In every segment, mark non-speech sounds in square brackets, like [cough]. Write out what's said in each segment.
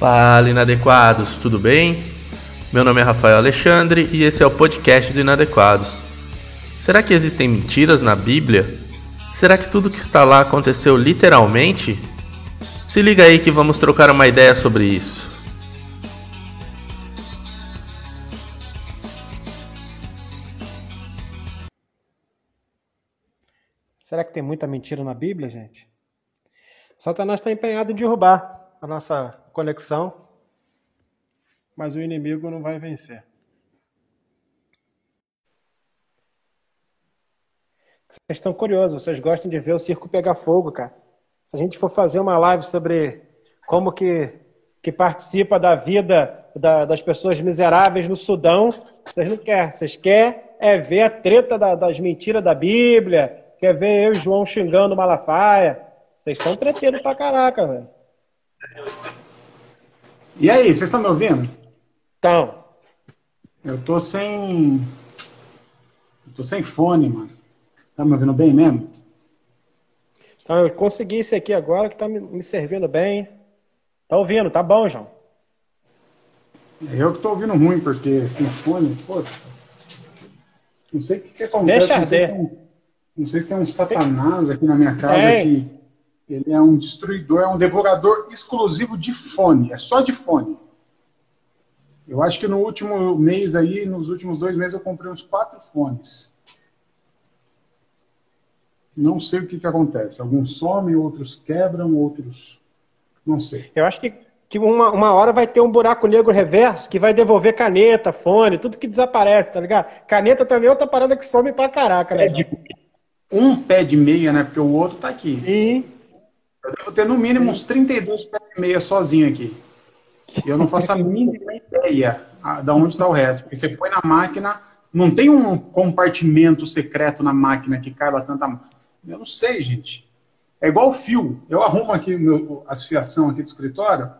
Fala, inadequados, tudo bem? Meu nome é Rafael Alexandre e esse é o podcast do Inadequados. Será que existem mentiras na Bíblia? Será que tudo que está lá aconteceu literalmente? Se liga aí que vamos trocar uma ideia sobre isso. Será que tem muita mentira na Bíblia, gente? Satanás está empenhado em derrubar a nossa conexão, mas o inimigo não vai vencer. Vocês estão curiosos, vocês gostam de ver o circo pegar fogo, cara. Se a gente for fazer uma live sobre como que, que participa da vida da, das pessoas miseráveis no Sudão, vocês não querem. Vocês querem é ver a treta da, das mentiras da Bíblia, quer ver eu e João xingando Malafaia. Vocês são treteiros pra caraca, velho. E aí, vocês estão me ouvindo? Então. Eu tô sem. Eu tô sem fone, mano. Tá me ouvindo bem mesmo? Então, eu consegui esse aqui agora que tá me servindo bem. Tá ouvindo, tá bom, João. Eu que tô ouvindo ruim, porque sem fone, pô. Não sei o que, que acontece. Deixa não, sei se tem, não sei se tem um satanás aqui na minha casa que ele é um destruidor, é um devorador exclusivo de fone, é só de fone. Eu acho que no último mês aí, nos últimos dois meses, eu comprei uns quatro fones. Não sei o que, que acontece. Alguns somem, outros quebram, outros. Não sei. Eu acho que, que uma, uma hora vai ter um buraco negro reverso que vai devolver caneta, fone, tudo que desaparece, tá ligado? Caneta também é outra parada que some pra caraca, né? Um pé de meia, né? Porque o outro tá aqui. Sim. Eu devo ter no mínimo uns 32 pés e meia sozinho aqui. E eu não faço a [laughs] mínima ideia de onde está o resto. Porque você põe na máquina, não tem um compartimento secreto na máquina que caiba tanta. Eu não sei, gente. É igual fio. Eu arrumo aqui meu, as fiação aqui do escritório,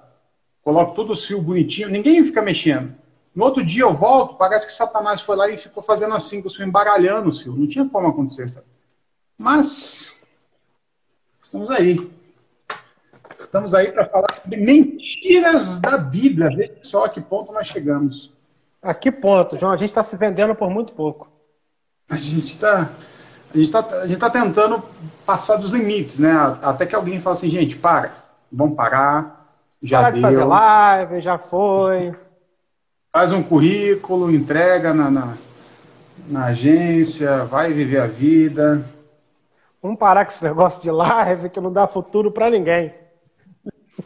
coloco todos os fios bonitinhos, ninguém fica mexendo. No outro dia eu volto, parece que Satanás foi lá e ficou fazendo assim, com os fios embaralhando os fios. Não tinha como acontecer, sabe? Mas estamos aí. Estamos aí para falar sobre mentiras da Bíblia. Veja só a que ponto nós chegamos. A que ponto, João? A gente está se vendendo por muito pouco. A gente está a gente está tá tentando passar dos limites, né? Até que alguém fala assim, gente, para, vamos parar, já Para deu. de fazer live, já foi. [laughs] Faz um currículo, entrega na, na, na agência, vai viver a vida. Vamos parar com esse negócio de live que não dá futuro para ninguém.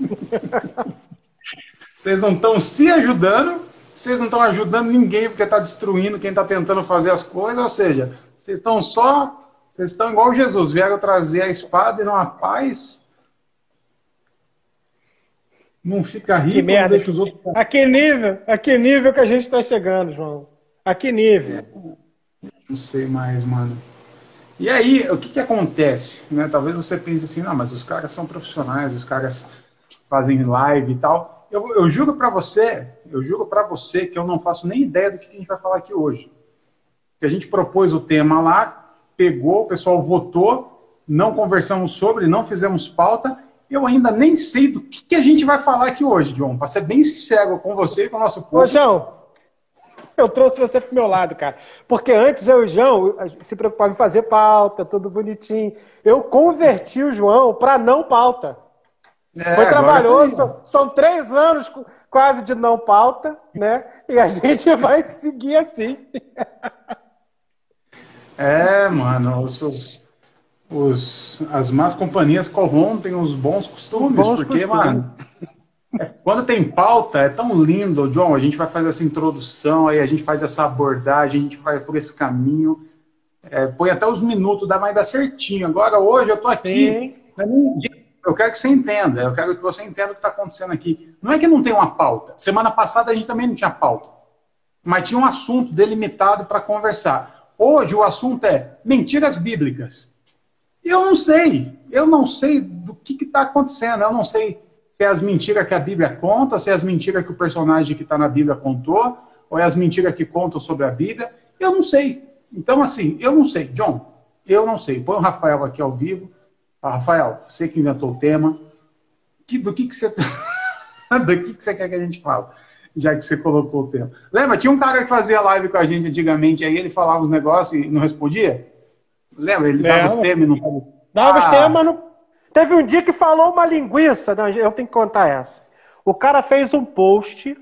[laughs] Vocês não estão se ajudando, vocês não estão ajudando ninguém porque está destruindo quem está tentando fazer as coisas, ou seja, vocês estão só, vocês estão igual Jesus, vieram trazer a espada e não a paz. Não fica rico, Que merda. deixa os outros. A que nível? A que nível que a gente está chegando, João? A que nível? Não sei mais, mano. E aí, o que, que acontece? Né? Talvez você pense assim, não, mas os caras são profissionais, os caras fazem live e tal. Eu, eu juro para você, eu juro para você que eu não faço nem ideia do que a gente vai falar aqui hoje. Que a gente propôs o tema lá, pegou, o pessoal votou, não conversamos sobre, não fizemos pauta. Eu ainda nem sei do que, que a gente vai falar aqui hoje, John. Para ser bem sincero com você e com o nosso povo. Ô, João, eu trouxe você pro meu lado, cara. Porque antes eu e o João se preocupava em fazer pauta, tudo bonitinho. Eu converti o João para não pauta. É, Foi trabalhoso, são, são três anos quase de não pauta, né? E a [laughs] gente vai seguir assim. [laughs] É, mano, os, os, os- as más companhias corrompem os bons costumes, Bons porque, costumes. mano, quando tem pauta, é tão lindo, John, a gente vai fazer essa introdução, aí a gente faz essa abordagem, a gente vai por esse caminho, é, põe até os minutos, dá, vai dar certinho. Agora, hoje, eu tô aqui, eu quero que você entenda, eu quero que você entenda o que está acontecendo aqui. Não é que não tem uma pauta. Semana passada a gente também não tinha pauta. Mas tinha um assunto delimitado para conversar. Hoje o assunto é mentiras bíblicas. Eu não sei. Eu não sei do que está acontecendo. Eu não sei se é as mentiras que a Bíblia conta, se é as mentiras que o personagem que está na Bíblia contou, ou é as mentiras que contam sobre a Bíblia. Eu não sei. Então, assim, eu não sei. John, eu não sei. Põe o Rafael aqui ao vivo. Ah, Rafael, você que inventou o tema. Que, do que, que você. [laughs] do que, que você quer que a gente fale? Já que você colocou o tema. Lembra? Tinha um cara que fazia live com a gente antigamente, aí ele falava os negócios e não respondia? Lembra? Ele dava os temas e não. Dava ah. os temas, mas não. Teve um dia que falou uma linguiça. Não, eu tenho que contar essa. O cara fez um post.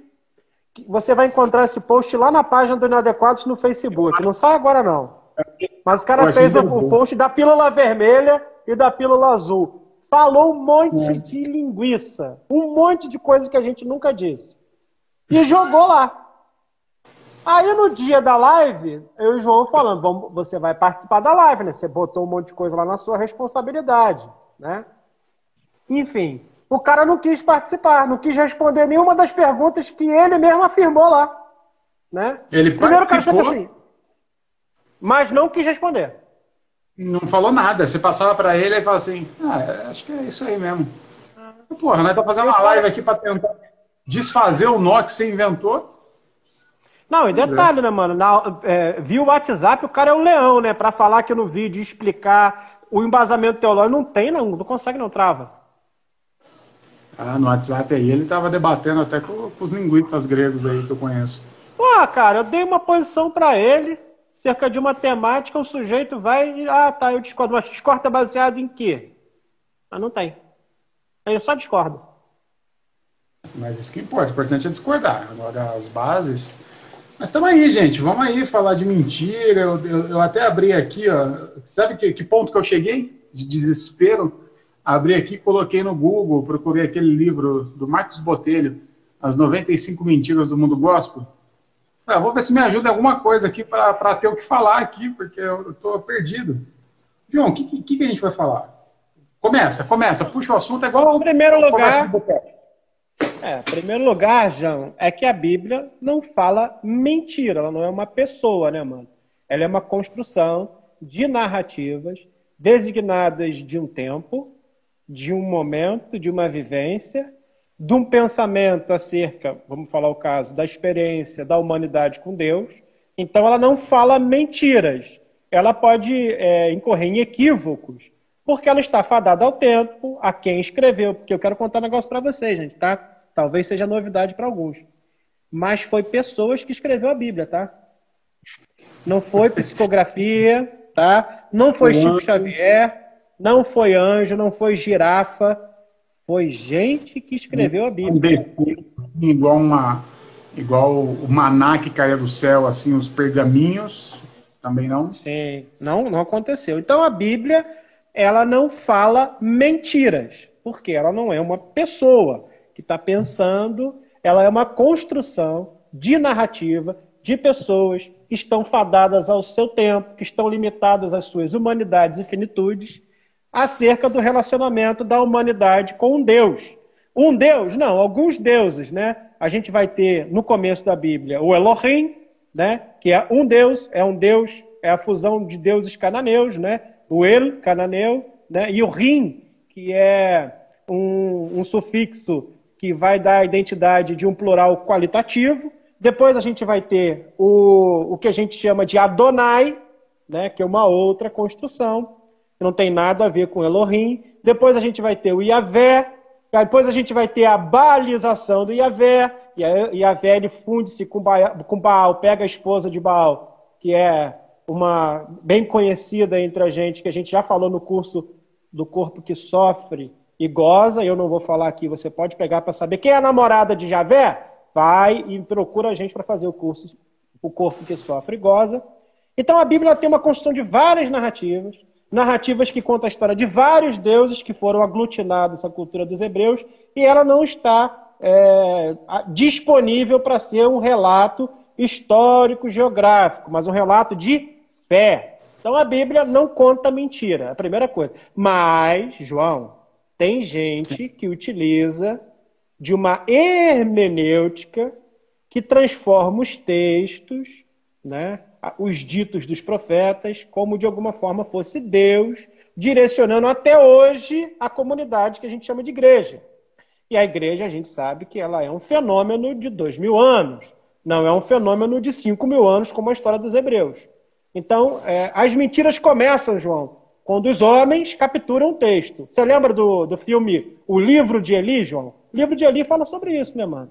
Você vai encontrar esse post lá na página do Inadequados no Facebook. Não sai agora, não. Mas o cara fez o, o post da pílula vermelha e da pílula azul. Falou um monte é. de linguiça. Um monte de coisa que a gente nunca disse. E jogou lá. Aí no dia da live, eu e o João falando, vamos, você vai participar da live, né? Você botou um monte de coisa lá na sua responsabilidade, né? Enfim, o cara não quis participar, não quis responder nenhuma das perguntas que ele mesmo afirmou lá, né? Ele Primeiro o cara fez assim, mas não quis responder. Não falou nada. Você passava para ele e falava assim: ah, acho que é isso aí mesmo. Porra, nós tá fazendo uma live aqui para tentar desfazer o nó que você inventou. Não, e detalhe, é. né, mano? Na, é, viu o WhatsApp, o cara é um leão, né? Para falar aqui no vídeo, explicar o embasamento teológico. Não tem, não. Não consegue, não trava. Ah, no WhatsApp aí ele tava debatendo até com, com os linguistas gregos aí que eu conheço. Pô, cara, eu dei uma posição para ele cerca de uma temática, o sujeito vai e, ah, tá, eu discordo. Mas discorda baseado em quê? Mas não tem. Aí eu só discordo. Mas isso que importa, o importante é discordar. Agora, as bases. Mas estamos aí, gente. Vamos aí falar de mentira. Eu, eu, eu até abri aqui, ó. Sabe que, que ponto que eu cheguei? De desespero. Abri aqui, coloquei no Google, procurei aquele livro do Marcos Botelho, As 95 Mentiras do Mundo Gospel. Ah, vou ver se me ajuda em alguma coisa aqui para ter o que falar aqui, porque eu estou perdido. João, o que, que, que, a gente vai falar? Começa, começa, puxa o assunto, é igual Em primeiro lugar. É, primeiro lugar, João, é que a Bíblia não fala mentira, ela não é uma pessoa, né, mano? Ela é uma construção de narrativas designadas de um tempo, de um momento, de uma vivência de um pensamento acerca, vamos falar o caso, da experiência da humanidade com Deus. Então, ela não fala mentiras. Ela pode é, incorrer em equívocos, porque ela está fadada ao tempo, a quem escreveu. Porque eu quero contar um negócio para vocês, gente, tá? Talvez seja novidade para alguns. Mas foi pessoas que escreveu a Bíblia, tá? Não foi psicografia, tá? Não foi Chico Xavier, não foi anjo, não foi girafa foi gente que escreveu a Bíblia. Igual uma igual o maná que caía do céu, assim, os pergaminhos, também não? Sim, não, não aconteceu. Então a Bíblia, ela não fala mentiras, porque ela não é uma pessoa que está pensando, ela é uma construção de narrativa de pessoas que estão fadadas ao seu tempo, que estão limitadas às suas humanidades e finitudes, acerca do relacionamento da humanidade com um Deus. Um Deus? Não, alguns deuses, né? A gente vai ter no começo da Bíblia o Elohim, né? Que é um Deus, é um Deus, é a fusão de deuses cananeus, né? O El, cananeu, né? E o Rim, que é um, um sufixo que vai dar a identidade de um plural qualitativo. Depois a gente vai ter o, o que a gente chama de Adonai, né? Que é uma outra construção que não tem nada a ver com Elohim. Depois a gente vai ter o Iavé, depois a gente vai ter a balização do Iavé, e Iavé ele funde-se com, com Baal, pega a esposa de Baal, que é uma bem conhecida entre a gente, que a gente já falou no curso do corpo que sofre e goza, eu não vou falar aqui, você pode pegar para saber quem é a namorada de Javé, vai e procura a gente para fazer o curso o corpo que sofre e goza. Então a Bíblia tem uma construção de várias narrativas, narrativas que contam a história de vários deuses que foram aglutinados à cultura dos hebreus e ela não está é, disponível para ser um relato histórico, geográfico, mas um relato de fé. Então a Bíblia não conta mentira, é a primeira coisa. Mas, João, tem gente que utiliza de uma hermenêutica que transforma os textos, né, os ditos dos profetas como de alguma forma fosse Deus direcionando até hoje a comunidade que a gente chama de igreja. E a igreja, a gente sabe que ela é um fenômeno de dois mil anos, não é um fenômeno de cinco mil anos, como a história dos hebreus. Então, é, as mentiras começam, João, quando os homens capturam o texto. Você lembra do, do filme O Livro de Eli, João? O livro de Eli fala sobre isso, né, mano?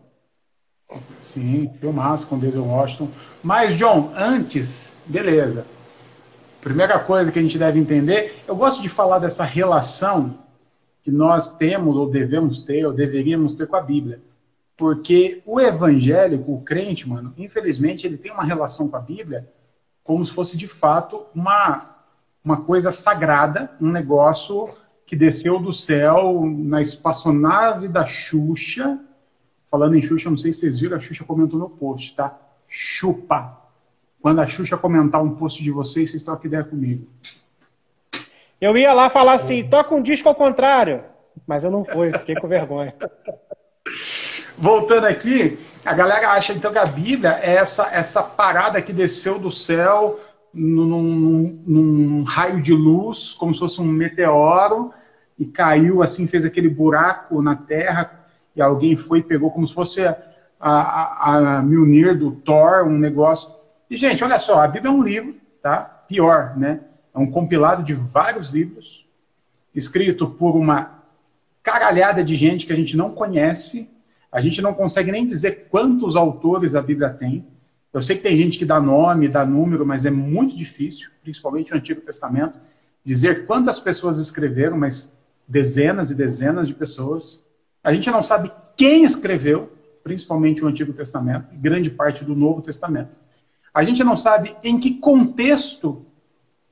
Sim, filmaço com Denzel Washington. Mas, John, antes, beleza. Primeira coisa que a gente deve entender, eu gosto de falar dessa relação que nós temos, ou devemos ter, ou deveríamos ter com a Bíblia. Porque o evangélico, o crente, mano, infelizmente, ele tem uma relação com a Bíblia como se fosse de fato uma, uma coisa sagrada, um negócio que desceu do céu na espaçonave da Xuxa. Falando em Xuxa, não sei se vocês viram, a Xuxa comentou no post, tá? Chupa. Quando a Xuxa comentar um post de vocês, vocês trocam ideia comigo. Eu ia lá falar assim, toca um disco ao contrário. Mas eu não fui, fiquei com vergonha. Voltando aqui, a galera acha então que a Bíblia é essa, essa parada que desceu do céu num, num, num raio de luz, como se fosse um meteoro, e caiu assim, fez aquele buraco na terra, e alguém foi e pegou como se fosse a, a, a Mjolnir do Thor, um negócio. E, gente, olha só, a Bíblia é um livro, tá? Pior, né? É um compilado de vários livros, escrito por uma caralhada de gente que a gente não conhece. A gente não consegue nem dizer quantos autores a Bíblia tem. Eu sei que tem gente que dá nome, dá número, mas é muito difícil, principalmente o Antigo Testamento, dizer quantas pessoas escreveram, mas dezenas e dezenas de pessoas. A gente não sabe quem escreveu, principalmente o Antigo Testamento, e grande parte do Novo Testamento. A gente não sabe em que contexto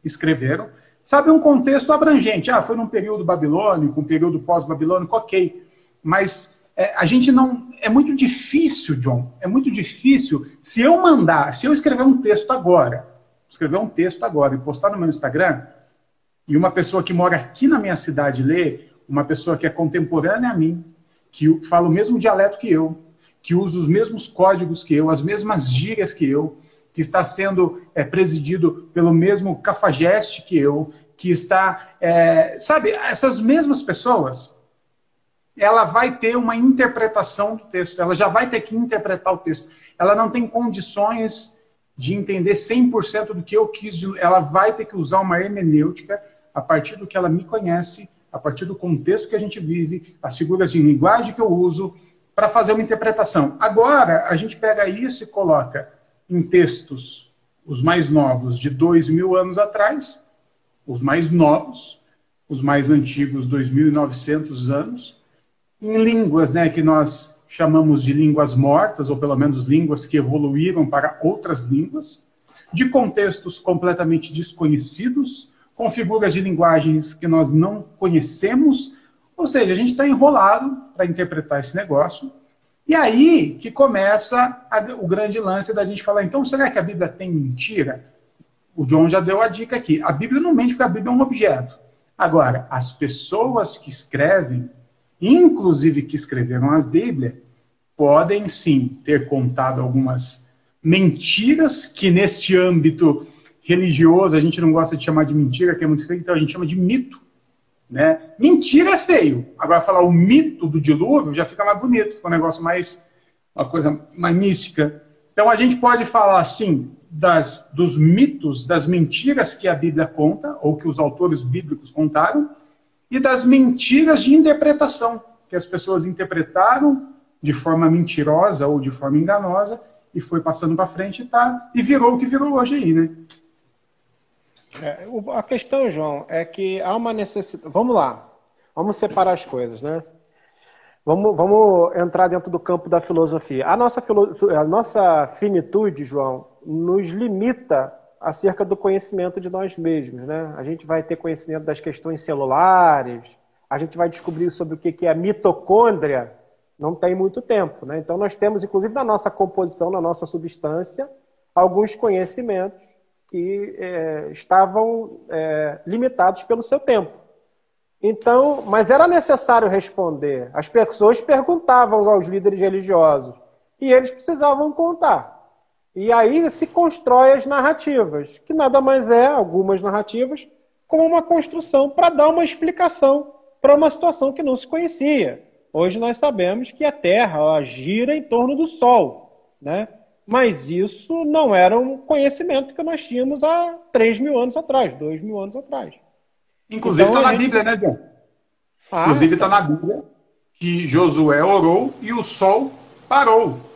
escreveram. Sabe um contexto abrangente. Ah, foi num período babilônico, um período pós-babilônico, ok. Mas é, a gente não. É muito difícil, John. É muito difícil. Se eu mandar, se eu escrever um texto agora, escrever um texto agora e postar no meu Instagram, e uma pessoa que mora aqui na minha cidade ler, uma pessoa que é contemporânea a mim, que fala o mesmo dialeto que eu, que usa os mesmos códigos que eu, as mesmas gírias que eu, que está sendo é, presidido pelo mesmo cafajeste que eu, que está, é, sabe, essas mesmas pessoas, ela vai ter uma interpretação do texto, ela já vai ter que interpretar o texto. Ela não tem condições de entender 100% do que eu quis, ela vai ter que usar uma hermenêutica a partir do que ela me conhece, a partir do contexto que a gente vive, as figuras de linguagem que eu uso, para fazer uma interpretação. Agora, a gente pega isso e coloca em textos, os mais novos, de dois mil anos atrás, os mais novos, os mais antigos, 2.900 anos, em línguas né, que nós chamamos de línguas mortas, ou pelo menos línguas que evoluíram para outras línguas, de contextos completamente desconhecidos, com figuras de linguagens que nós não conhecemos, ou seja, a gente está enrolado para interpretar esse negócio, e aí que começa a, o grande lance da gente falar, então, será que a Bíblia tem mentira? O John já deu a dica aqui. A Bíblia não mente porque a Bíblia é um objeto. Agora, as pessoas que escrevem, inclusive que escreveram a Bíblia, podem sim ter contado algumas mentiras que neste âmbito religioso a gente não gosta de chamar de mentira, que é muito feio, então a gente chama de mito. Né? Mentira é feio. Agora, falar o mito do dilúvio já fica mais bonito, fica um negócio mais. uma coisa mais mística. Então, a gente pode falar, assim, das, dos mitos, das mentiras que a Bíblia conta, ou que os autores bíblicos contaram, e das mentiras de interpretação, que as pessoas interpretaram de forma mentirosa ou de forma enganosa, e foi passando para frente e, tá, e virou o que virou hoje aí, né? É, a questão, João, é que há uma necessidade. Vamos lá, vamos separar as coisas, né? Vamos, vamos entrar dentro do campo da filosofia. A nossa, filo... a nossa finitude, João, nos limita acerca do conhecimento de nós mesmos, né? A gente vai ter conhecimento das questões celulares, a gente vai descobrir sobre o que é a mitocôndria, não tem muito tempo, né? Então nós temos, inclusive na nossa composição, na nossa substância, alguns conhecimentos que é, estavam é, limitados pelo seu tempo. Então, mas era necessário responder. As pessoas perguntavam aos líderes religiosos e eles precisavam contar. E aí se constrói as narrativas, que nada mais é, algumas narrativas, como uma construção para dar uma explicação para uma situação que não se conhecia. Hoje nós sabemos que a Terra ó, gira em torno do Sol, né? Mas isso não era um conhecimento que nós tínhamos há 3 mil anos atrás, 2 mil anos atrás. Inclusive está então, na Bíblia, né, John? Ah, Inclusive está na Bíblia que Josué orou e o sol parou.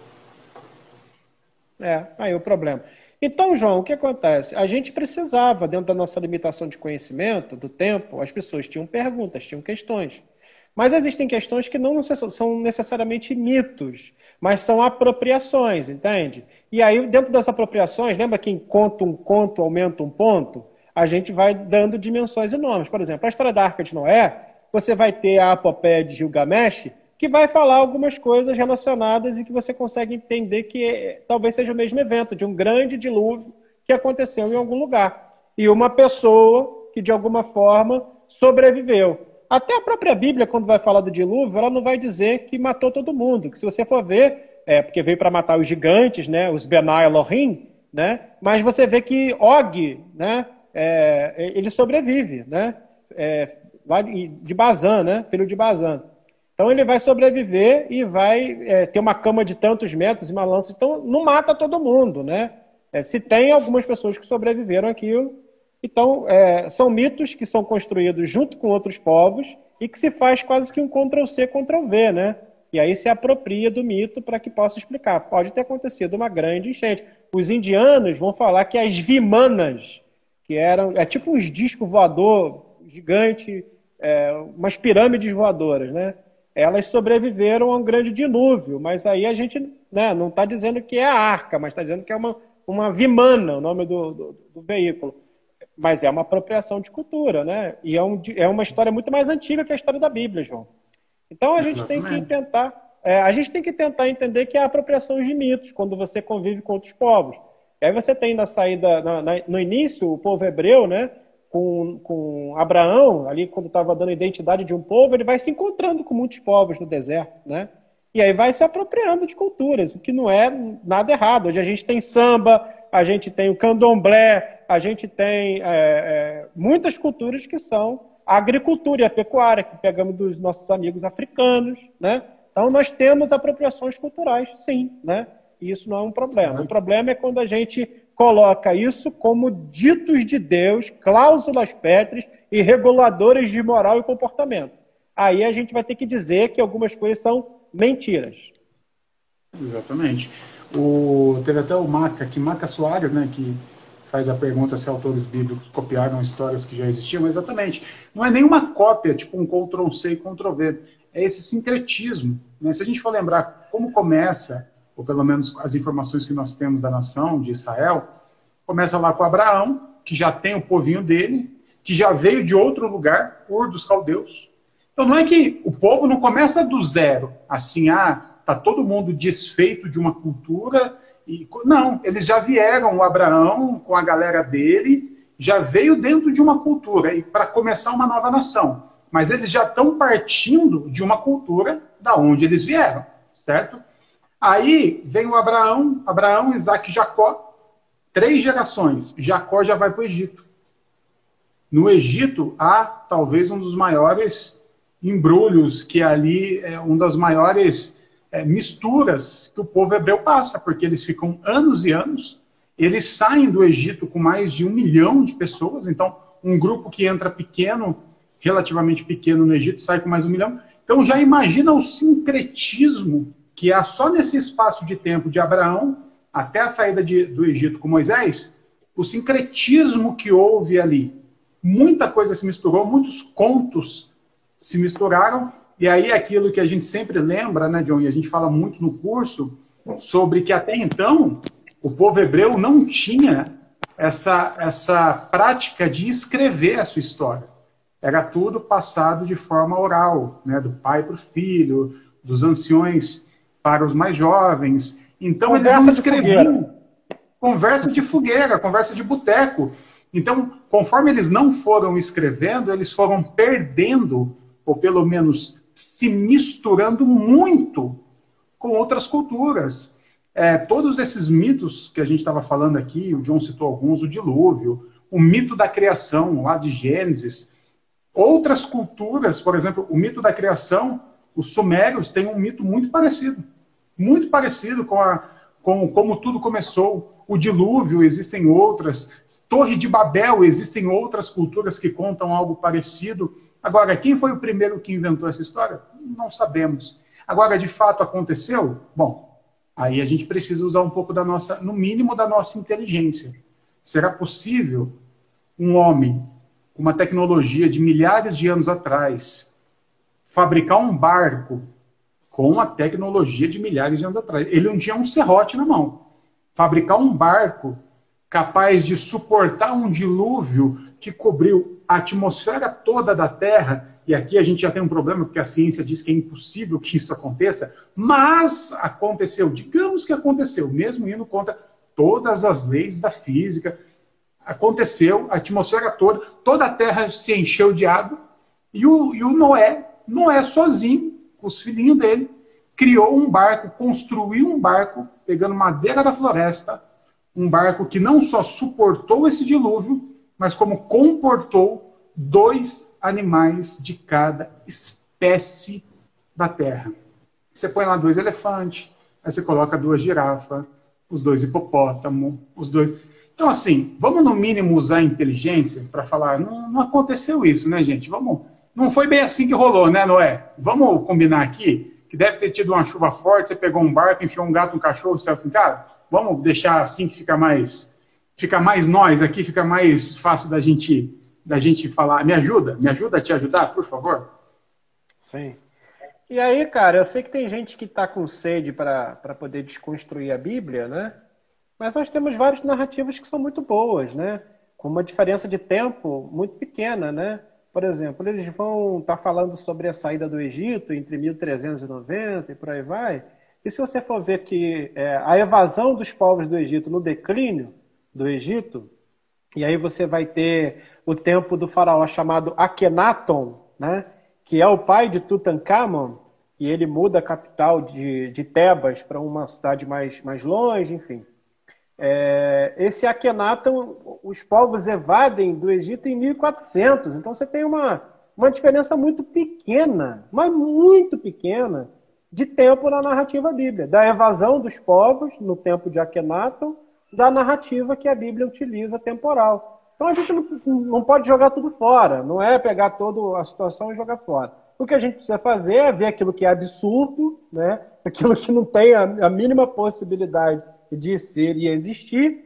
É, aí o problema. Então, João, o que acontece? A gente precisava, dentro da nossa limitação de conhecimento, do tempo, as pessoas tinham perguntas, tinham questões. Mas existem questões que não são necessariamente mitos, mas são apropriações, entende? E aí, dentro das apropriações, lembra que em conto um conto aumenta um ponto? A gente vai dando dimensões enormes. Por exemplo, a história da Arca de Noé, você vai ter a apopeia de Gilgamesh, que vai falar algumas coisas relacionadas e que você consegue entender que é, talvez seja o mesmo evento, de um grande dilúvio que aconteceu em algum lugar. E uma pessoa que, de alguma forma, sobreviveu. Até a própria Bíblia, quando vai falar do dilúvio, ela não vai dizer que matou todo mundo. Que se você for ver, é porque veio para matar os gigantes, né, os Benai Elohim, né, mas você vê que Og, né, é, ele sobrevive, né, é, de Bazan, né? Filho de Bazan. Então ele vai sobreviver e vai é, ter uma cama de tantos metros e uma lança. Então não mata todo mundo, né? É, se tem algumas pessoas que sobreviveram aquilo. Então é, são mitos que são construídos junto com outros povos e que se faz quase que um Ctrl-C, Ctrl-V, né? E aí se apropria do mito para que possa explicar. Pode ter acontecido uma grande enchente. Os indianos vão falar que as vimanas, que eram é tipo uns discos voador gigante é, umas pirâmides voadoras, né? Elas sobreviveram a um grande dilúvio, mas aí a gente né, não está dizendo que é a arca, mas está dizendo que é uma, uma vimana, o nome do, do, do, veículo. Mas é uma apropriação de cultura, né? E é, um, é uma história muito mais antiga que a história da Bíblia, João. Então a gente Exatamente. tem que tentar, é, a gente tem que tentar entender que é a apropriação de mitos quando você convive com outros povos. E aí você tem na saída, na, na, no início, o povo hebreu, né? Com, com Abraão, ali quando estava dando identidade de um povo, ele vai se encontrando com muitos povos no deserto, né? E aí vai se apropriando de culturas, o que não é nada errado. Hoje a gente tem samba, a gente tem o candomblé, a gente tem é, é, muitas culturas que são a agricultura e a pecuária, que pegamos dos nossos amigos africanos, né? Então nós temos apropriações culturais, sim, né? E isso não é um problema. O problema é quando a gente coloca isso como ditos de Deus, cláusulas pétreas e reguladores de moral e comportamento. Aí a gente vai ter que dizer que algumas coisas são mentiras. Exatamente. O, teve até o Maca, que Maca Soares, né, que faz a pergunta se autores bíblicos copiaram histórias que já existiam. Exatamente. Não é nenhuma cópia, tipo um Ctrl-C e Ctrl-V. É esse sincretismo. Né? Se a gente for lembrar como começa ou pelo menos as informações que nós temos da nação de Israel, começa lá com Abraão, que já tem o povinho dele, que já veio de outro lugar, Ur dos Caldeus. Então não é que o povo não começa do zero, assim, ah, tá todo mundo desfeito de uma cultura. E... Não, eles já vieram, o Abraão, com a galera dele, já veio dentro de uma cultura, e para começar uma nova nação. Mas eles já estão partindo de uma cultura da onde eles vieram, certo? Aí vem o Abraão, Abraão, Isaac e Jacó. Três gerações. Jacó já vai para o Egito. No Egito há talvez um dos maiores embrulhos, que ali é uma das maiores é, misturas que o povo hebreu passa, porque eles ficam anos e anos. Eles saem do Egito com mais de um milhão de pessoas. Então, um grupo que entra pequeno, relativamente pequeno no Egito, sai com mais um milhão. Então, já imagina o sincretismo que há só nesse espaço de tempo de Abraão até a saída de, do Egito com Moisés, o sincretismo que houve ali. Muita coisa se misturou, muitos contos se misturaram, e aí aquilo que a gente sempre lembra, né, John, e a gente fala muito no curso, sobre que até então o povo hebreu não tinha essa, essa prática de escrever a sua história. Era tudo passado de forma oral, né, do pai para o filho, dos anciões para os mais jovens. Então conversa eles não escreviam. Conversa de fogueira, conversa de boteco. Então, conforme eles não foram escrevendo, eles foram perdendo, ou pelo menos se misturando muito com outras culturas. É, todos esses mitos que a gente estava falando aqui, o John citou alguns, o dilúvio, o mito da criação, lá de Gênesis. Outras culturas, por exemplo, o mito da criação, os sumérios têm um mito muito parecido. Muito parecido com, a, com como tudo começou. O dilúvio, existem outras. Torre de Babel, existem outras culturas que contam algo parecido. Agora, quem foi o primeiro que inventou essa história? Não sabemos. Agora, de fato aconteceu? Bom, aí a gente precisa usar um pouco da nossa, no mínimo, da nossa inteligência. Será possível um homem com uma tecnologia de milhares de anos atrás fabricar um barco com a tecnologia de milhares de anos atrás? Ele não tinha um serrote na mão. Fabricar um barco capaz de suportar um dilúvio que cobriu a atmosfera toda da Terra e aqui a gente já tem um problema, porque a ciência diz que é impossível que isso aconteça, mas aconteceu, digamos que aconteceu, mesmo indo contra todas as leis da física, aconteceu, a atmosfera toda, toda a Terra se encheu de água, e o, e o Noé, Noé sozinho, os filhinhos dele, criou um barco, construiu um barco, pegando madeira da floresta, um barco que não só suportou esse dilúvio, mas como comportou dois animais de cada espécie da Terra. Você põe lá dois elefantes, aí você coloca duas girafas, os dois hipopótamo, os dois. Então, assim, vamos no mínimo usar a inteligência para falar, não, não, aconteceu isso, né, gente? Vamos. Não foi bem assim que rolou, né, Noé? Vamos combinar aqui que deve ter tido uma chuva forte, você pegou um barco, enfiou um gato, um cachorro, saiu fincado? Vamos deixar assim que fica mais. Fica mais nós aqui, fica mais fácil da gente da gente falar, me ajuda, me ajuda a te ajudar, por favor? Sim. E aí, cara, eu sei que tem gente que está com sede para poder desconstruir a Bíblia, né? Mas nós temos várias narrativas que são muito boas, né? Com uma diferença de tempo muito pequena, né? Por exemplo, eles vão estar tá falando sobre a saída do Egito entre 1390 e por aí vai. E se você for ver que é, a evasão dos povos do Egito no declínio do Egito, e aí você vai ter o tempo do faraó chamado Akhenaton, né? que é o pai de Tutankhamon, e ele muda a capital de, de Tebas para uma cidade mais, mais longe, enfim. É, esse Akhenaton, os povos evadem do Egito em 1400, então você tem uma, uma diferença muito pequena, mas muito pequena, de tempo na narrativa bíblica, da evasão dos povos no tempo de Akhenaton, da narrativa que a Bíblia utiliza temporal. Então a gente não, não pode jogar tudo fora, não é pegar toda a situação e jogar fora. O que a gente precisa fazer é ver aquilo que é absurdo, né? aquilo que não tem a, a mínima possibilidade de ser e existir.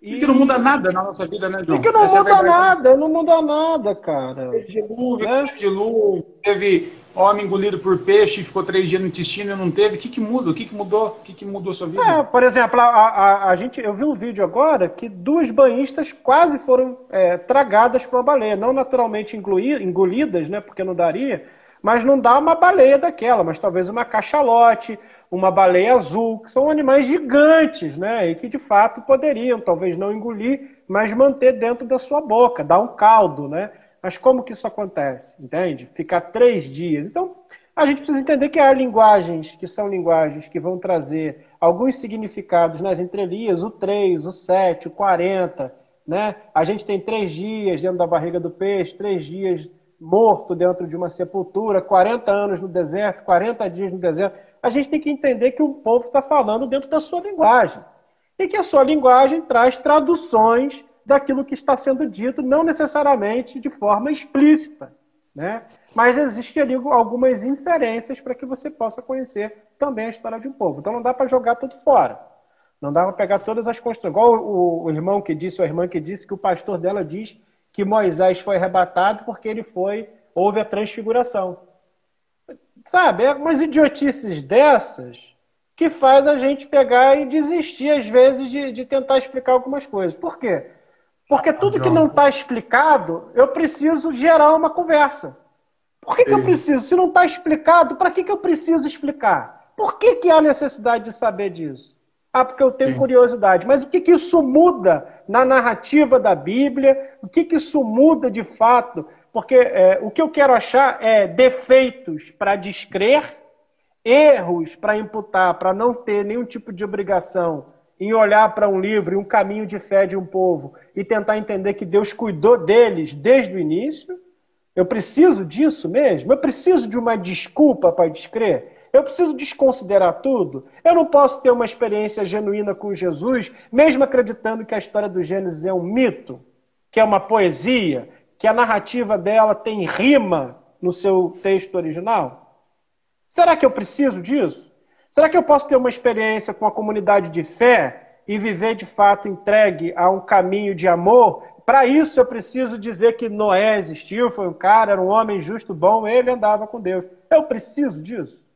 E, e que não muda nada na nossa vida, né, João? E que não Essa é muda é nada, não muda nada, cara. Teve dilúvio, né? teve dilúvio, teve homem engolido por peixe, ficou três dias no intestino e não teve. O que, que muda? O que, que mudou? O que, que mudou a sua vida? É, por exemplo, a, a, a, gente, eu vi um vídeo agora que duas banhistas quase foram é, tragadas por uma baleia. Não naturalmente engolidas, né? Porque não daria, mas não dá uma baleia daquela, mas talvez uma cachalote, uma baleia azul, que são animais gigantes, né? E que de fato poderiam, talvez não engolir, mas manter dentro da sua boca, dar um caldo, né? Mas como que isso acontece? Entende? Ficar três dias. Então, a gente precisa entender que há linguagens que são linguagens que vão trazer alguns significados nas entrelinhas, o 3, o 7, o 40, né? A gente tem três dias dentro da barriga do peixe, três dias morto dentro de uma sepultura, 40 anos no deserto, 40 dias no deserto. A gente tem que entender que o povo está falando dentro da sua linguagem. E que a sua linguagem traz traduções daquilo que está sendo dito, não necessariamente de forma explícita, né? Mas existem ali algumas inferências para que você possa conhecer também a história de um povo. Então não dá para jogar tudo fora. Não dá para pegar todas as construções. Igual o, o, irmão que disse, ou a irmã que disse que o pastor dela diz que Moisés foi arrebatado porque ele foi, houve a transfiguração. Sabe, é umas idiotices dessas que faz a gente pegar e desistir, às vezes, de, de tentar explicar algumas coisas. Por quê? Porque tudo que não está explicado, eu preciso gerar uma conversa. Por que, que eu preciso? Se não está explicado, para que, que eu preciso explicar? Por que, que há necessidade de saber disso? Ah, porque eu tenho Sim. curiosidade. Mas o que, que isso muda na narrativa da Bíblia? O que, que isso muda de fato? Porque é, o que eu quero achar é defeitos para descrer, erros para imputar, para não ter nenhum tipo de obrigação em olhar para um livro e um caminho de fé de um povo e tentar entender que Deus cuidou deles desde o início? Eu preciso disso mesmo? Eu preciso de uma desculpa para descrer? Eu preciso desconsiderar tudo? Eu não posso ter uma experiência genuína com Jesus, mesmo acreditando que a história do Gênesis é um mito, que é uma poesia, que a narrativa dela tem rima no seu texto original? Será que eu preciso disso? Será que eu posso ter uma experiência com a comunidade de fé e viver de fato entregue a um caminho de amor? Para isso eu preciso dizer que Noé existiu, foi um cara, era um homem justo, bom, ele andava com Deus. Eu preciso disso.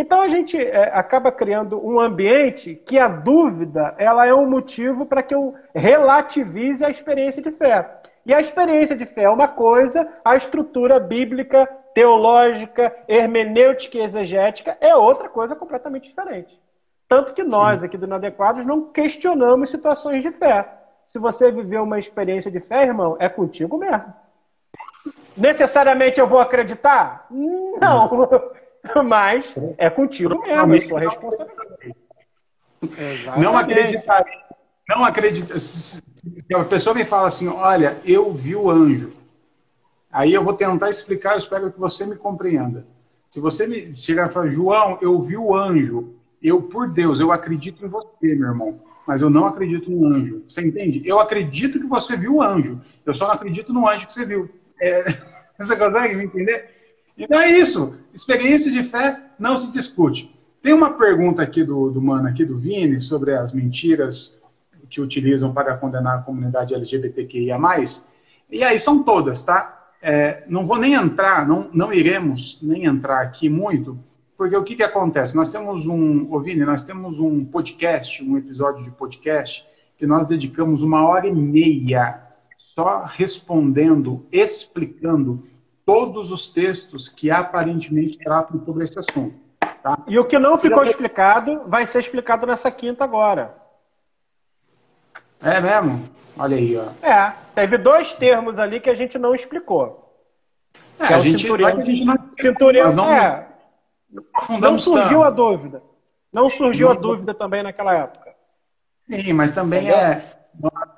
Então a gente é, acaba criando um ambiente que a dúvida ela é um motivo para que eu relativize a experiência de fé. E a experiência de fé é uma coisa, a estrutura bíblica, teológica, hermenêutica e exegética é outra coisa completamente diferente. Tanto que nós, Sim. aqui do Inadequados, não questionamos situações de fé. Se você viveu uma experiência de fé, irmão, é contigo mesmo. Necessariamente eu vou acreditar? Não. [laughs] [laughs] Mas é contigo mesmo, é sua responsabilidade. Não acreditar. Não acredita. Se a pessoa me fala assim, olha, eu vi o anjo. Aí eu vou tentar explicar, eu espero que você me compreenda. Se você me chegar e falar, João, eu vi o anjo, eu, por Deus, eu acredito em você, meu irmão, mas eu não acredito no anjo. Você entende? Eu acredito que você viu o anjo, eu só não acredito no anjo que você viu. É... [laughs] Você consegue me entender? Então é isso. Experiência de fé não se discute. Tem uma pergunta aqui do, do mano, aqui do Vini, sobre as mentiras que utilizam para condenar a comunidade LGBTQIA+. E aí são todas, tá? É, não vou nem entrar, não, não iremos nem entrar aqui muito, porque o que, que acontece? Nós temos um, Ovini, nós temos um podcast, um episódio de podcast, que nós dedicamos uma hora e meia só respondendo, explicando todos os textos que aparentemente tratam sobre esse assunto. Tá? E o que não ficou explicado vai ser explicado nessa quinta agora. É mesmo? Olha aí, ó. É, teve dois termos ali que a gente não explicou. É, é a, gente, cinturão, a gente não, cinturão, não, é, não surgiu tanto. a dúvida. Não surgiu a dúvida também naquela época. Sim, mas também Entendeu? é.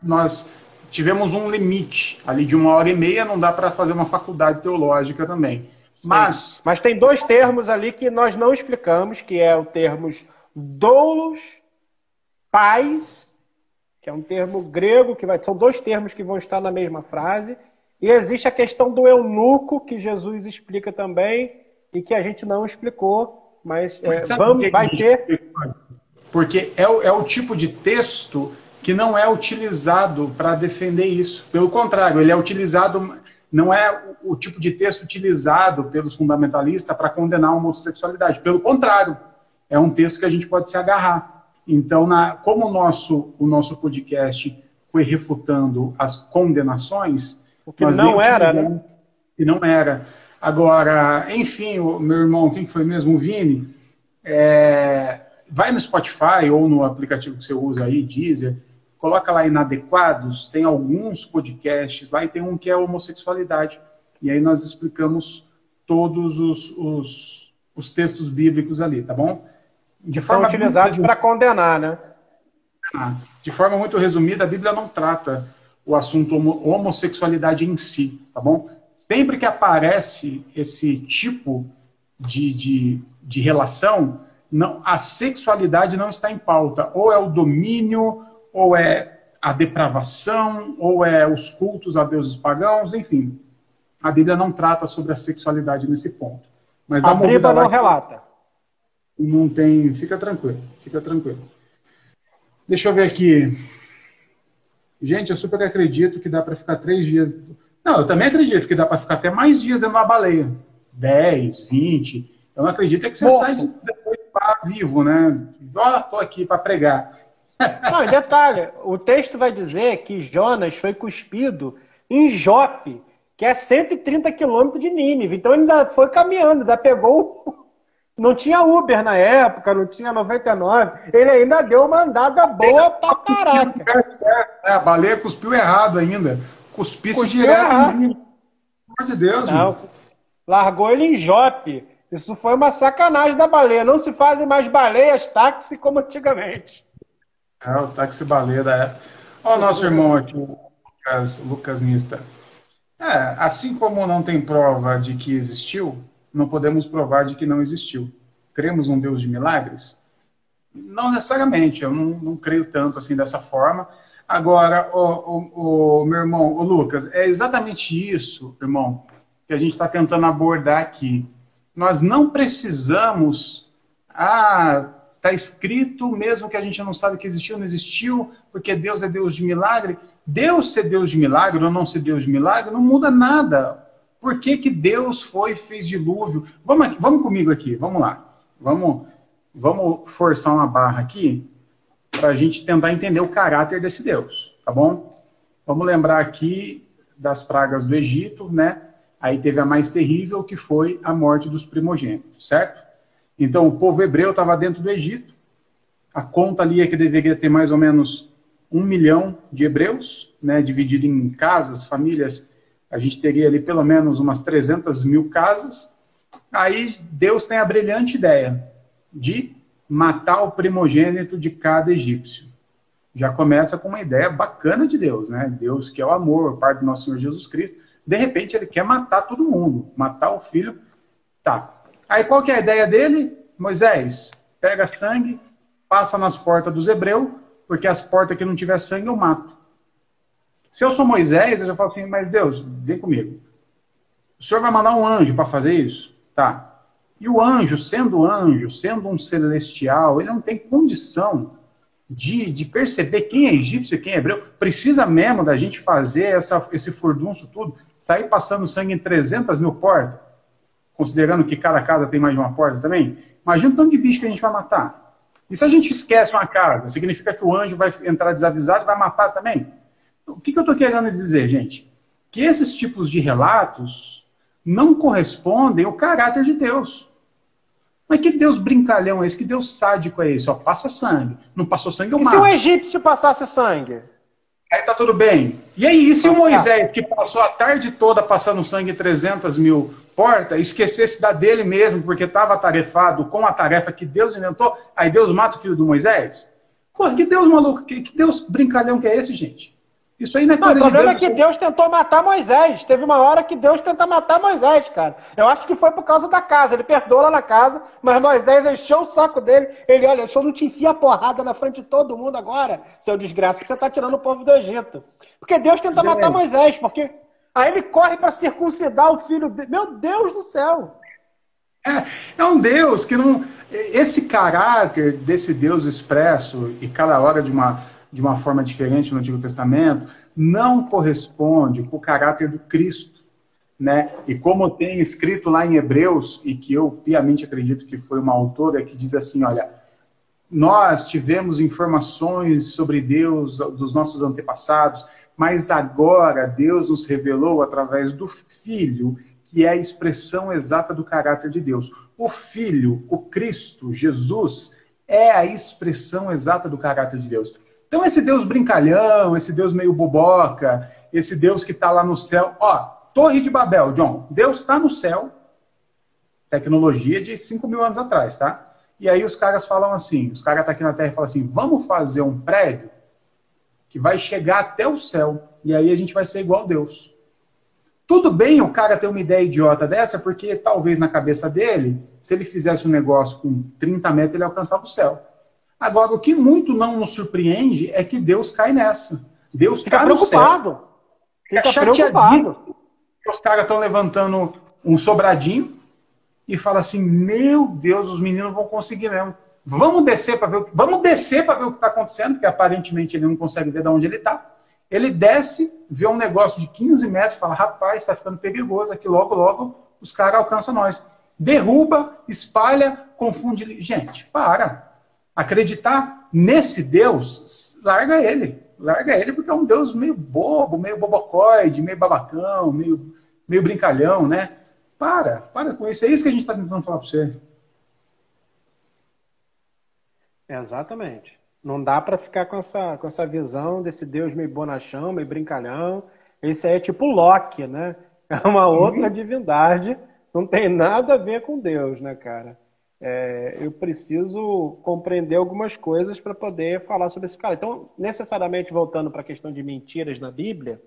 Nós tivemos um limite ali de uma hora e meia, não dá para fazer uma faculdade teológica também. Mas. Mas tem dois termos ali que nós não explicamos, que é o termos doulos, pais que é um termo grego, que vai, são dois termos que vão estar na mesma frase. E existe a questão do eunuco, que Jesus explica também, e que a gente não explicou, mas é, vamos, vai ter. Porque é o, é o tipo de texto que não é utilizado para defender isso. Pelo contrário, ele é utilizado, não é o tipo de texto utilizado pelos fundamentalistas para condenar a homossexualidade. Pelo contrário, é um texto que a gente pode se agarrar. Então, na, como o nosso, o nosso podcast foi refutando as condenações. O que não era, né? Que não era. Agora, enfim, o meu irmão, quem foi mesmo? O Vini. É, vai no Spotify ou no aplicativo que você usa aí, Deezer, coloca lá Inadequados, tem alguns podcasts lá e tem um que é homossexualidade. E aí nós explicamos todos os, os, os textos bíblicos ali, tá bom? de são utilizados para condenar, né? Ah, de forma muito resumida, a Bíblia não trata o assunto homossexualidade em si, tá bom? Sempre que aparece esse tipo de, de, de relação, não, a sexualidade não está em pauta. Ou é o domínio, ou é a depravação, ou é os cultos a deuses pagãos, enfim. A Bíblia não trata sobre a sexualidade nesse ponto. Mas a Bíblia não relata não tem. Fica tranquilo, fica tranquilo. Deixa eu ver aqui. Gente, eu super acredito que dá para ficar três dias. Não, eu também acredito que dá para ficar até mais dias dentro da baleia. 10, 20. Eu não acredito é que você sai depois para vivo, né? Ó, oh, tô aqui para pregar. Não, detalhe, o texto vai dizer que Jonas foi cuspido em Jope, que é 130 quilômetros de Nínive. Então ele ainda foi caminhando, ainda pegou não tinha Uber na época, não tinha 99. Ele ainda deu uma andada boa pra caraca. É, a baleia cuspiu errado ainda. Cuspisse cuspiu direto. Errado. Pelo amor de Deus. Não, largou ele em Jope. Isso foi uma sacanagem da baleia. Não se fazem mais baleias táxi como antigamente. É, o táxi baleia é. Olha o nosso irmão aqui, o Lucas, Lucas Nista. É, assim como não tem prova de que existiu, não podemos provar de que não existiu. Cremos num Deus de milagres? Não necessariamente, eu não, não creio tanto assim dessa forma. Agora, o, o, o, meu irmão, o Lucas, é exatamente isso, irmão, que a gente está tentando abordar aqui. Nós não precisamos. Ah, está escrito, mesmo que a gente não sabe que existiu, não existiu, porque Deus é Deus de milagre. Deus ser Deus de milagre ou não ser Deus de milagre não muda nada. Por que, que Deus foi fez dilúvio? Vamos, aqui, vamos comigo aqui, vamos lá. Vamos, vamos forçar uma barra aqui para a gente tentar entender o caráter desse Deus, tá bom? Vamos lembrar aqui das pragas do Egito, né? Aí teve a mais terrível, que foi a morte dos primogênitos, certo? Então, o povo hebreu estava dentro do Egito. A conta ali é que deveria ter mais ou menos um milhão de hebreus, né, dividido em casas, famílias. A gente teria ali pelo menos umas 300 mil casas. Aí Deus tem a brilhante ideia de matar o primogênito de cada egípcio. Já começa com uma ideia bacana de Deus, né? Deus que é o amor, o Pai do nosso Senhor Jesus Cristo. De repente ele quer matar todo mundo, matar o filho. Tá. Aí qual que é a ideia dele? Moisés, pega sangue, passa nas portas dos hebreus, porque as portas que não tiver sangue eu mato. Se eu sou Moisés, eu já falo assim, mas Deus, vem comigo. O senhor vai mandar um anjo para fazer isso? Tá. E o anjo, sendo anjo, sendo um celestial, ele não tem condição de, de perceber quem é egípcio e quem é hebreu. Precisa mesmo da gente fazer essa, esse furdunço tudo, sair passando sangue em 300 mil portas, considerando que cada casa tem mais de uma porta também. Imagina o tanto de bicho que a gente vai matar. E se a gente esquece uma casa, significa que o anjo vai entrar desavisado e vai matar também? O que, que eu estou querendo dizer, gente? Que esses tipos de relatos não correspondem ao caráter de Deus. Mas que Deus brincalhão é esse? Que Deus sádico é esse? Ó, passa sangue. Não passou sangue, eu e mato. se o egípcio passasse sangue? Aí tá tudo bem. E aí, e se o Moisés, que passou a tarde toda passando sangue em 300 mil portas, esquecesse da dele mesmo, porque estava atarefado com a tarefa que Deus inventou, aí Deus mata o filho do Moisés? Pô, que Deus maluco, que, que Deus brincalhão que é esse, gente? Isso aí não é coisa não, O problema de Deus, é que Deus tentou matar Moisés. Teve uma hora que Deus tenta matar Moisés, cara. Eu acho que foi por causa da casa. Ele perdoou lá na casa, mas Moisés encheu o saco dele. Ele, olha, eu não te enfia a porrada na frente de todo mundo agora, seu desgraça, que você está tirando o povo do Egito. Porque Deus tenta matar Moisés, porque aí ele corre para circuncidar o filho dele. Meu Deus do céu! É, é um Deus que não. Esse caráter desse Deus expresso, e cada hora de uma de uma forma diferente no Antigo Testamento, não corresponde com o caráter do Cristo. Né? E como tem escrito lá em Hebreus, e que eu piamente acredito que foi uma autora que diz assim: olha, nós tivemos informações sobre Deus dos nossos antepassados, mas agora Deus nos revelou através do Filho, que é a expressão exata do caráter de Deus. O Filho, o Cristo, Jesus, é a expressão exata do caráter de Deus. Então, esse Deus brincalhão, esse Deus meio boboca, esse Deus que está lá no céu. Ó, Torre de Babel, John. Deus está no céu. Tecnologia de 5 mil anos atrás, tá? E aí os caras falam assim: os caras estão tá aqui na Terra e falam assim: vamos fazer um prédio que vai chegar até o céu. E aí a gente vai ser igual a Deus. Tudo bem o cara ter uma ideia idiota dessa, porque talvez na cabeça dele, se ele fizesse um negócio com 30 metros, ele alcançava o céu. Agora, o que muito não nos surpreende é que Deus cai nessa. Deus fica tá preocupado. Fica, fica preocupado. Os caras estão levantando um sobradinho e fala assim: Meu Deus, os meninos vão conseguir mesmo. Vamos descer para ver o que, vamos descer para ver o que está acontecendo, porque aparentemente ele não consegue ver de onde ele está. Ele desce, vê um negócio de 15 metros, fala: Rapaz, está ficando perigoso aqui. Logo, logo, os caras alcançam nós. Derruba, espalha, confunde. Gente, para. Acreditar nesse Deus, larga ele. Larga ele porque é um Deus meio bobo, meio bobocoide, meio babacão, meio, meio brincalhão, né? Para, para com isso. É isso que a gente está tentando falar para você. Exatamente. Não dá para ficar com essa, com essa visão desse Deus meio bonachão, meio brincalhão. Esse aí é tipo Loki, né? É uma outra uhum. divindade. Não tem nada a ver com Deus, né, cara? é, eu preciso compreender algumas coisas para poder falar sobre esse cara. Então, necessariamente voltando para a questão de mentiras na Bíblia,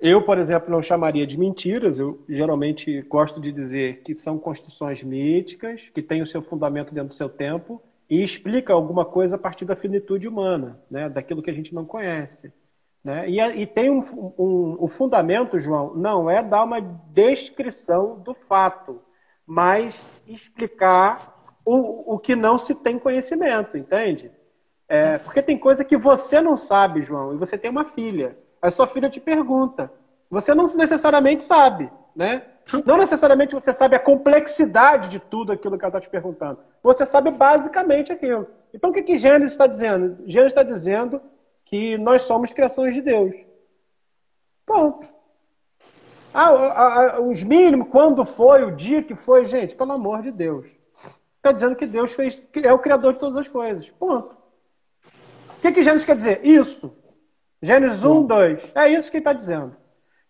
eu, por exemplo, não chamaria de mentiras, eu geralmente gosto de dizer que são construções míticas, que têm o seu fundamento dentro do seu tempo e explica alguma coisa a partir da finitude humana, né, daquilo que a gente não conhece. Né? E, e tem um, um, um fundamento, João, não é dar uma descrição do fato, mas explicar o, o que não se tem conhecimento, entende? É, porque tem coisa que você não sabe, João, e você tem uma filha. A sua filha te pergunta. Você não necessariamente sabe, né? Não necessariamente você sabe a complexidade de tudo aquilo que ela está te perguntando. Você sabe basicamente aquilo. Então, o que, que Gênesis está dizendo? Gênesis está dizendo que nós somos criações de Deus. Ponto. Ah, os mínimos, quando foi, o dia que foi, gente, pelo amor de Deus. Está dizendo que Deus fez, é o Criador de todas as coisas. Ponto. O que, que Gênesis quer dizer? Isso. Gênesis 1, 2. É isso que está dizendo.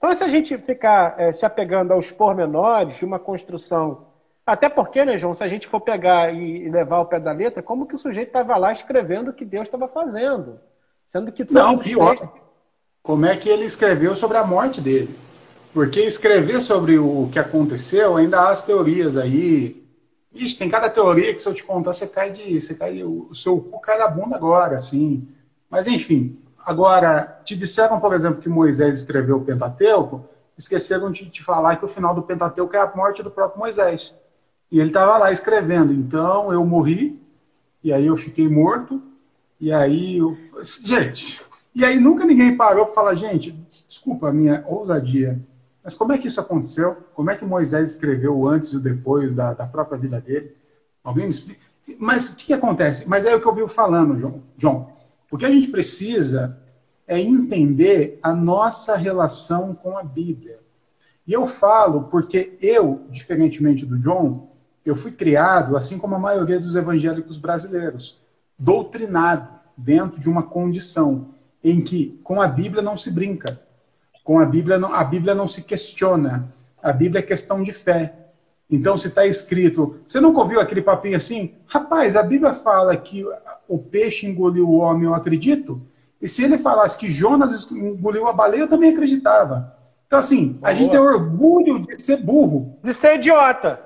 Então, se a gente ficar é, se apegando aos pormenores de uma construção, até porque, né, João, se a gente for pegar e levar ao pé da letra, como que o sujeito estava lá escrevendo o que Deus estava fazendo? Sendo que Não, pior. Como é que ele escreveu sobre a morte dele? Porque escrever sobre o que aconteceu, ainda há as teorias aí. Ixi, tem cada teoria que se eu te contar, você cai de. Você cai, o seu cu cai da bunda agora, assim. Mas enfim, Agora, te disseram, por exemplo, que Moisés escreveu o Pentateuco, esqueceram de te falar que o final do Pentateuco é a morte do próprio Moisés. E ele estava lá escrevendo, então eu morri, e aí eu fiquei morto, e aí eu... Gente, e aí nunca ninguém parou para falar, gente, desculpa a minha ousadia, mas como é que isso aconteceu? Como é que Moisés escreveu antes e depois da, da própria vida dele? Alguém me explica? Mas o que, que acontece? Mas é o que eu vi falando, John. John. O que a gente precisa é entender a nossa relação com a Bíblia. E eu falo porque eu, diferentemente do John, eu fui criado, assim como a maioria dos evangélicos brasileiros, doutrinado dentro de uma condição em que com a Bíblia não se brinca, com a Bíblia não, a Bíblia não se questiona, a Bíblia é questão de fé. Então, se está escrito, você nunca ouviu aquele papinho assim? Rapaz, a Bíblia fala que o peixe engoliu o homem, eu acredito. E se ele falasse que Jonas engoliu a baleia, eu também acreditava. Então, assim, Boa. a gente tem orgulho de ser burro. De ser idiota.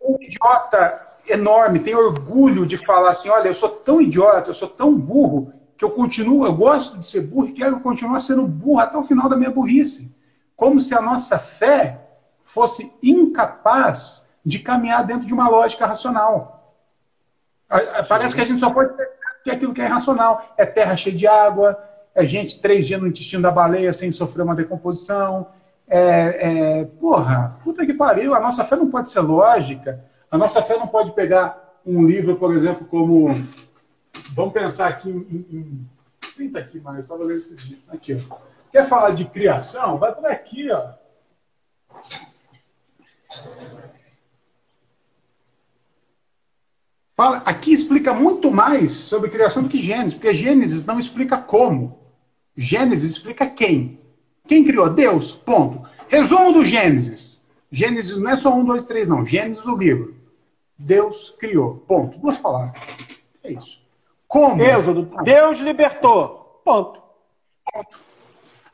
Um idiota enorme, tem orgulho de falar assim: olha, eu sou tão idiota, eu sou tão burro, que eu continuo, eu gosto de ser burro e quero continuar sendo burro até o final da minha burrice. Como se a nossa fé fosse incapaz de caminhar dentro de uma lógica racional. Parece que a gente só pode ter aquilo que é irracional. É terra cheia de água, é gente três dias no intestino da baleia sem sofrer uma decomposição. É, é, porra, puta que pariu, a nossa fé não pode ser lógica. A nossa fé não pode pegar um livro, por exemplo, como. Vamos pensar aqui em. em tá aqui mais, só vou ler esses dias. Aqui, ó. Quer falar de criação? Vai por aqui, ó. Fala, aqui explica muito mais sobre criação do que Gênesis, porque Gênesis não explica como. Gênesis explica quem. Quem criou? Deus. Ponto. Resumo do Gênesis. Gênesis não é só um, dois, três, não. Gênesis, o livro. Deus criou. Ponto. Duas palavras. É isso. Como? Êxodo. Deus libertou. Ponto. Ponto.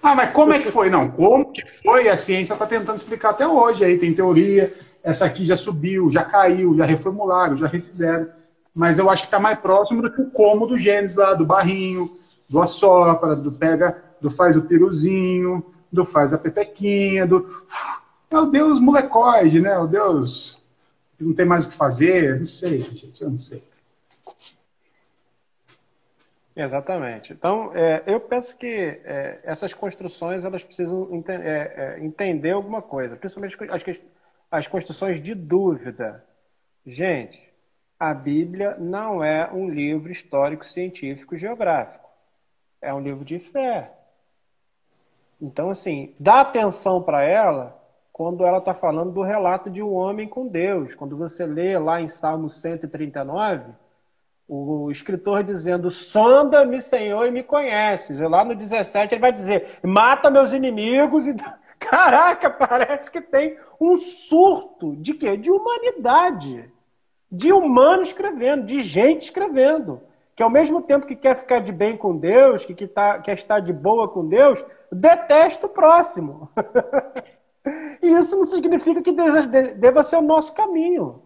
Ah, mas como é que foi? Não, como que foi? A ciência está tentando explicar até hoje. Aí tem teoria, essa aqui já subiu, já caiu, já reformularam, já refizeram. Mas eu acho que está mais próximo do que o como do Gênesis lá, do barrinho, do assopra, do pega, do faz o piruzinho, do faz a pepequinha, do. É o Deus molecoide, né? O Deus que não tem mais o que fazer. Não sei, gente, eu não sei. Exatamente. Então, é, eu penso que é, essas construções elas precisam ente é, é entender alguma coisa, principalmente as, as construções de dúvida. Gente, a Bíblia não é um livro histórico, científico, geográfico. É um livro de fé. Então, assim, dá atenção para ela quando ela está falando do relato de um homem com Deus. Quando você lê lá em Salmo 139, o escritor dizendo: Sonda-me, Senhor, e me conheces. E lá no 17 ele vai dizer: Mata meus inimigos e [laughs] Caraca, parece que tem um surto de quê? De humanidade. de humano escrevendo, de gente escrevendo. Que ao mesmo tempo que quer ficar de bem com Deus, que, tá, quer estar de boa com Deus, detesta o próximo. [laughs] e isso não significa que deva ser o nosso caminho.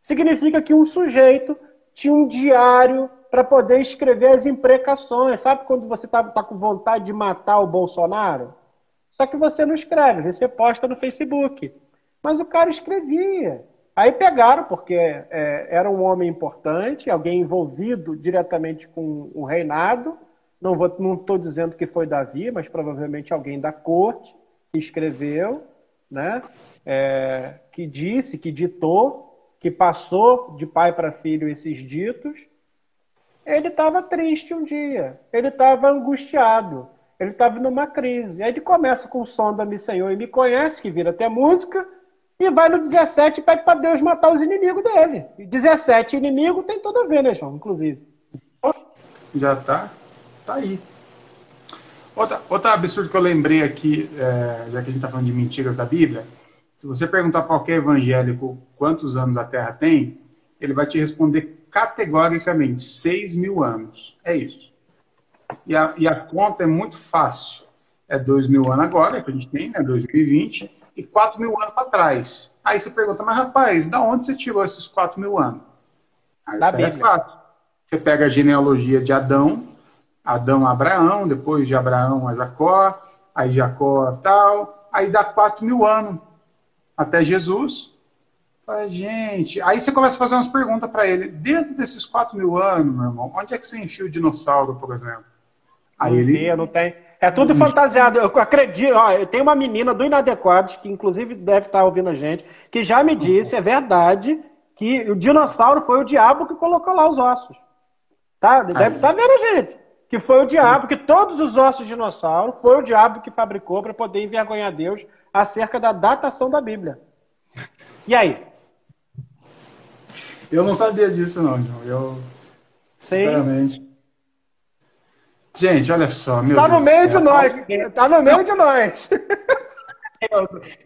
Significa que um sujeito tinha um diário para poder escrever as imprecações. Sabe quando você está tá com vontade de matar o Bolsonaro? Só que você não escreve, você posta no Facebook. Mas o cara escrevia. Aí pegaram, porque é, era um homem importante, alguém envolvido diretamente com o reinado. Não estou dizendo que foi Davi, mas provavelmente alguém da corte que escreveu, né? É, que disse, que ditou, que passou de pai para filho esses ditos. Ele estava triste um dia, ele estava angustiado, ele estava numa crise. Aí ele começa com o som da Me Senhor e Me Conhece, que vira até música e vai no 17 e pede para Deus matar os inimigos dele. E 17 inimigos tem tudo a ver, né, João? Inclusive. Já tá, tá aí. Outra, outra absurdo que eu lembrei aqui, é, já que a gente está falando de mentiras da Bíblia, se você perguntar para qualquer evangélico quantos anos a Terra tem, ele vai te responder categoricamente 6 mil anos. É isso. E a, e a conta é muito fácil. É 2 mil anos agora, que a gente tem, né? 2020 e 4 mil anos para trás. Aí você pergunta, mas rapaz, da onde você tirou esses 4 mil anos? Aí da é fato. Você pega a genealogia de Adão, Adão a Abraão, depois de Abraão a Jacó, aí Jacó a tal, aí dá 4 mil anos até Jesus. Fala, gente, aí você começa a fazer umas perguntas para ele. Dentro desses 4 mil anos, meu irmão, onde é que você enfia o dinossauro, por exemplo? Aí não ele. Tem, não tem. É tudo fantasiado. Eu acredito, ó, eu tenho uma menina do Inadequados, que inclusive deve estar ouvindo a gente, que já me disse, é verdade, que o dinossauro foi o diabo que colocou lá os ossos. Tá? Deve estar vendo a gente. Que foi o diabo, que todos os ossos de dinossauro foi o diabo que fabricou para poder envergonhar Deus acerca da datação da Bíblia. E aí? Eu não sabia disso, não, João. Eu, Sim. sinceramente. Gente, olha só. Meu tá Deus no meio de nós. Tá no meio de nós.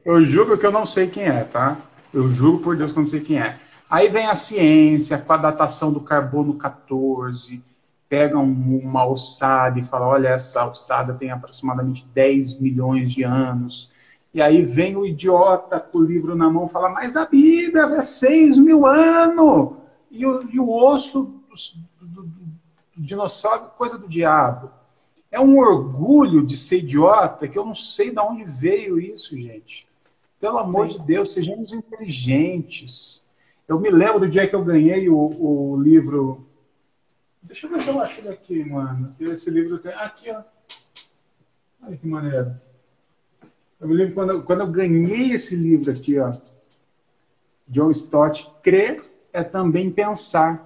Eu juro que eu não sei quem é, tá? Eu juro por Deus que eu não sei quem é. Aí vem a ciência com a datação do carbono 14, pega um, uma ossada e fala: olha, essa ossada tem aproximadamente 10 milhões de anos. E aí vem o idiota com o livro na mão e fala: mas a Bíblia é 6 mil anos! E o, e o osso do, do, dinossauro coisa do diabo. É um orgulho de ser idiota que eu não sei de onde veio isso, gente. Pelo amor Sim. de Deus, sejamos inteligentes. Eu me lembro do dia que eu ganhei o, o livro. Deixa eu ver se eu acho ele aqui, mano. Esse livro tem. Aqui, ó. Olha que maneiro. Eu me lembro quando, quando eu ganhei esse livro aqui, ó. John Stott, crer é também pensar.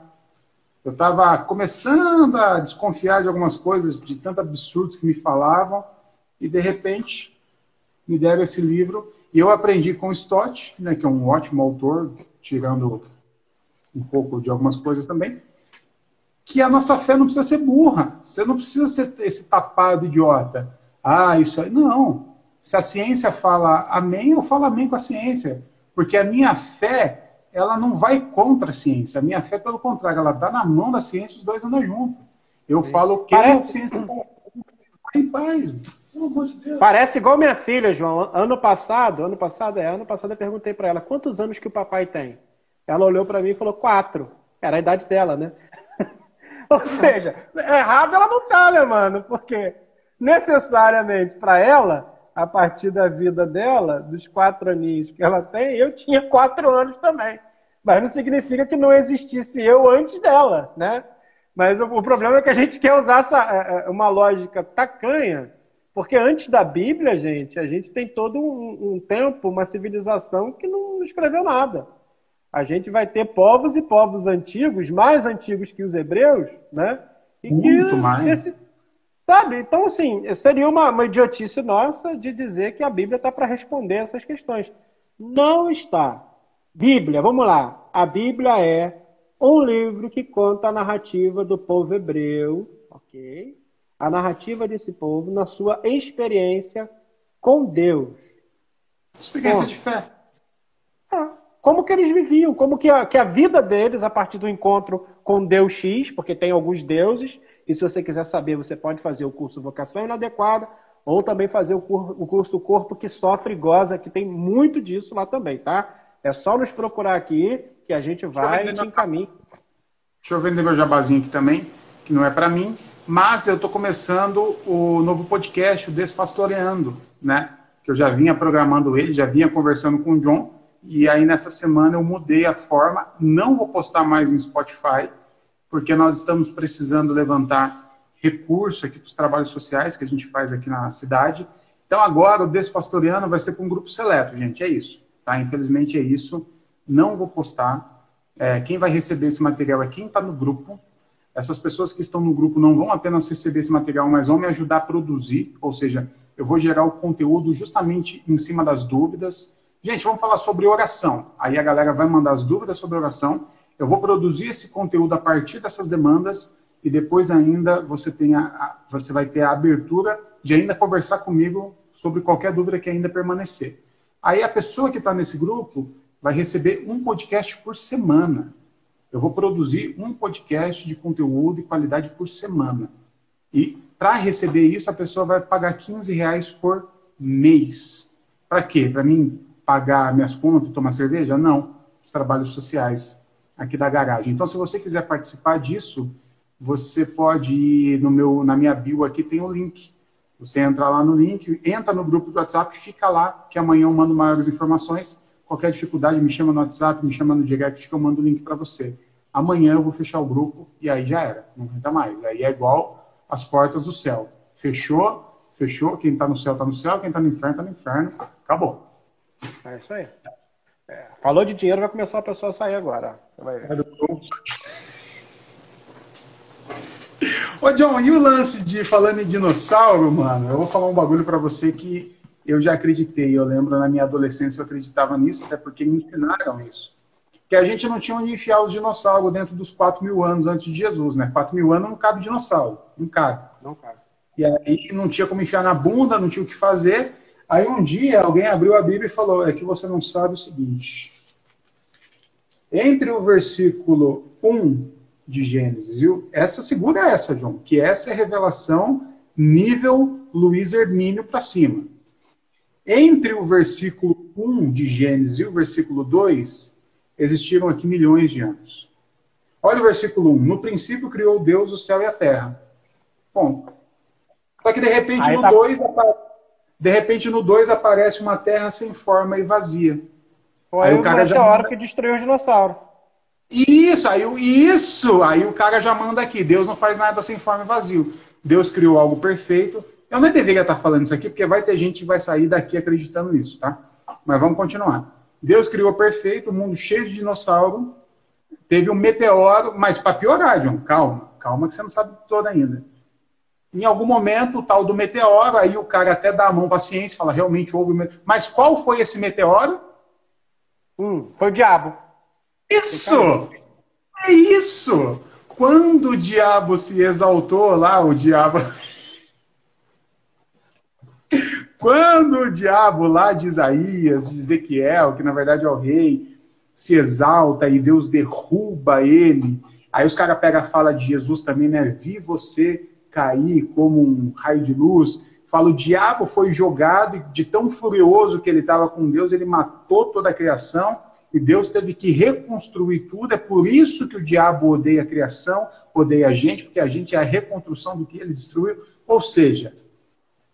Eu estava começando a desconfiar de algumas coisas, de tantos absurdos que me falavam, e de repente me deram esse livro. E eu aprendi com Stott, né, que é um ótimo autor, tirando um pouco de algumas coisas também, que a nossa fé não precisa ser burra. Você não precisa ser esse tapado idiota. Ah, isso aí. Não. Se a ciência fala amém, eu falo amém com a ciência. Porque a minha fé ela não vai contra a ciência. A minha fé, pelo contrário, ela está na mão da ciência, os dois andam juntos. Eu Sim. falo o que Parece... a ciência vai em paz. Parece igual minha filha, João. Ano passado, ano passado, é, ano passado eu perguntei para ela quantos anos que o papai tem. Ela olhou para mim e falou quatro. Era a idade dela, né? [laughs] Ou seja, errado ela não tá, né, mano? Porque necessariamente para ela a partir da vida dela, dos quatro aninhos que ela tem, eu tinha quatro anos também. Mas não significa que não existisse eu antes dela, né? Mas o, problema é que a gente quer usar essa, é, é, uma lógica tacanha, porque antes da Bíblia, gente, a gente tem todo um, um tempo, uma civilização que não escreveu nada. A gente vai ter povos e povos antigos, mais antigos que os hebreus, né? E Muito que mais. Esse, Sabe? Então, assim, seria uma, uma idiotice nossa de dizer que a Bíblia está para responder essas questões. Não está. Bíblia, vamos lá. A Bíblia é um livro que conta a narrativa do povo hebreu, ok? A narrativa desse povo na sua experiência com Deus. Experiência com... de fé. Como que eles viviam, como que a, que a vida deles, a partir do encontro com Deus X, porque tem alguns deuses, e se você quiser saber, você pode fazer o curso Vocação Inadequada, ou também fazer o, cur, o curso Corpo que Sofre e Goza, que tem muito disso lá também, tá? É só nos procurar aqui, que a gente vai e te encaminha. Deixa eu vender meu jabazinho aqui também, que não é para mim, mas eu estou começando o novo podcast, o Despastoreando, né? Que eu já vinha programando ele, já vinha conversando com o John, e aí nessa semana eu mudei a forma, não vou postar mais em Spotify, porque nós estamos precisando levantar recurso aqui para os trabalhos sociais que a gente faz aqui na cidade. Então agora o Despastoreando vai ser para um grupo seleto, gente, é isso. Tá? Infelizmente é isso. Não vou postar. É, quem vai receber esse material é quem está no grupo. Essas pessoas que estão no grupo não vão apenas receber esse material, mas vão me ajudar a produzir, ou seja, eu vou gerar o conteúdo justamente em cima das dúvidas Gente, vamos falar sobre oração. Aí a galera vai mandar as dúvidas sobre oração. Eu vou produzir esse conteúdo a partir dessas demandas e depois ainda você, tem a, você vai ter a abertura de ainda conversar comigo sobre qualquer dúvida que ainda permanecer. Aí a pessoa que está nesse grupo vai receber um podcast por semana. Eu vou produzir um podcast de conteúdo e qualidade por semana. E para receber isso, a pessoa vai pagar 15 reais por mês. Para quê? Para mim pagar minhas contas e tomar cerveja? Não. Os trabalhos sociais aqui da garagem. Então, se você quiser participar disso, você pode ir no meu, na minha bio aqui tem o um link. Você entra lá no link, entra no grupo do WhatsApp, fica lá, que amanhã eu mando maiores informações. Qualquer dificuldade, me chama no WhatsApp, me chama no direct, que eu mando o link para você. Amanhã eu vou fechar o grupo e aí já era, não aguenta mais. Aí é igual as portas do céu. Fechou, fechou. Quem está no céu está no céu, quem está no inferno está no inferno. Acabou. É isso aí. É, falou de dinheiro, vai começar a pessoa a sair agora. Vai ver. Ô, John, e o lance de falando em dinossauro, mano? Eu vou falar um bagulho para você que eu já acreditei. Eu lembro na minha adolescência eu acreditava nisso, até porque me ensinaram isso. Que a gente não tinha onde enfiar os dinossauros dentro dos 4 mil anos antes de Jesus, né? 4 mil anos não cabe dinossauro. Não cabe. Não cabe. E aí não tinha como enfiar na bunda, não tinha o que fazer. Aí um dia alguém abriu a Bíblia e falou: é que você não sabe o seguinte. Entre o versículo 1 de Gênesis, viu? Essa segura essa, John, que essa é revelação nível Luiz Hermínio para cima. Entre o versículo 1 de Gênesis e o versículo 2, existiram aqui milhões de anos. Olha o versículo 1. No princípio criou Deus o céu e a terra. Bom. Só que de repente Aí no tá... 2 aparece de repente, no 2 aparece uma terra sem forma e vazia. Foi aí o cara já hora que destruiu o dinossauro. Isso, aí isso, aí o cara já manda aqui. Deus não faz nada sem forma e vazio. Deus criou algo perfeito. Eu não deveria estar falando isso aqui, porque vai ter gente que vai sair daqui acreditando nisso, tá? Mas vamos continuar. Deus criou perfeito, um mundo cheio de dinossauro. Teve um meteoro, mas para piorar, John, calma, calma que você não sabe tudo ainda em algum momento, o tal do meteoro, aí o cara até dá a mão para a ciência, fala, realmente houve meteoro. Mas qual foi esse meteoro? Hum, foi o diabo. Isso! É isso! Quando o diabo se exaltou lá, o diabo... [laughs] Quando o diabo lá de Isaías, de Ezequiel, que na verdade é o rei, se exalta e Deus derruba ele, aí os caras pegam a fala de Jesus também, né? Vi você cair como um raio de luz. Fala, o diabo foi jogado e de tão furioso que ele estava com Deus, ele matou toda a criação e Deus teve que reconstruir tudo. É por isso que o diabo odeia a criação, odeia a gente, porque a gente é a reconstrução do que ele destruiu. Ou seja,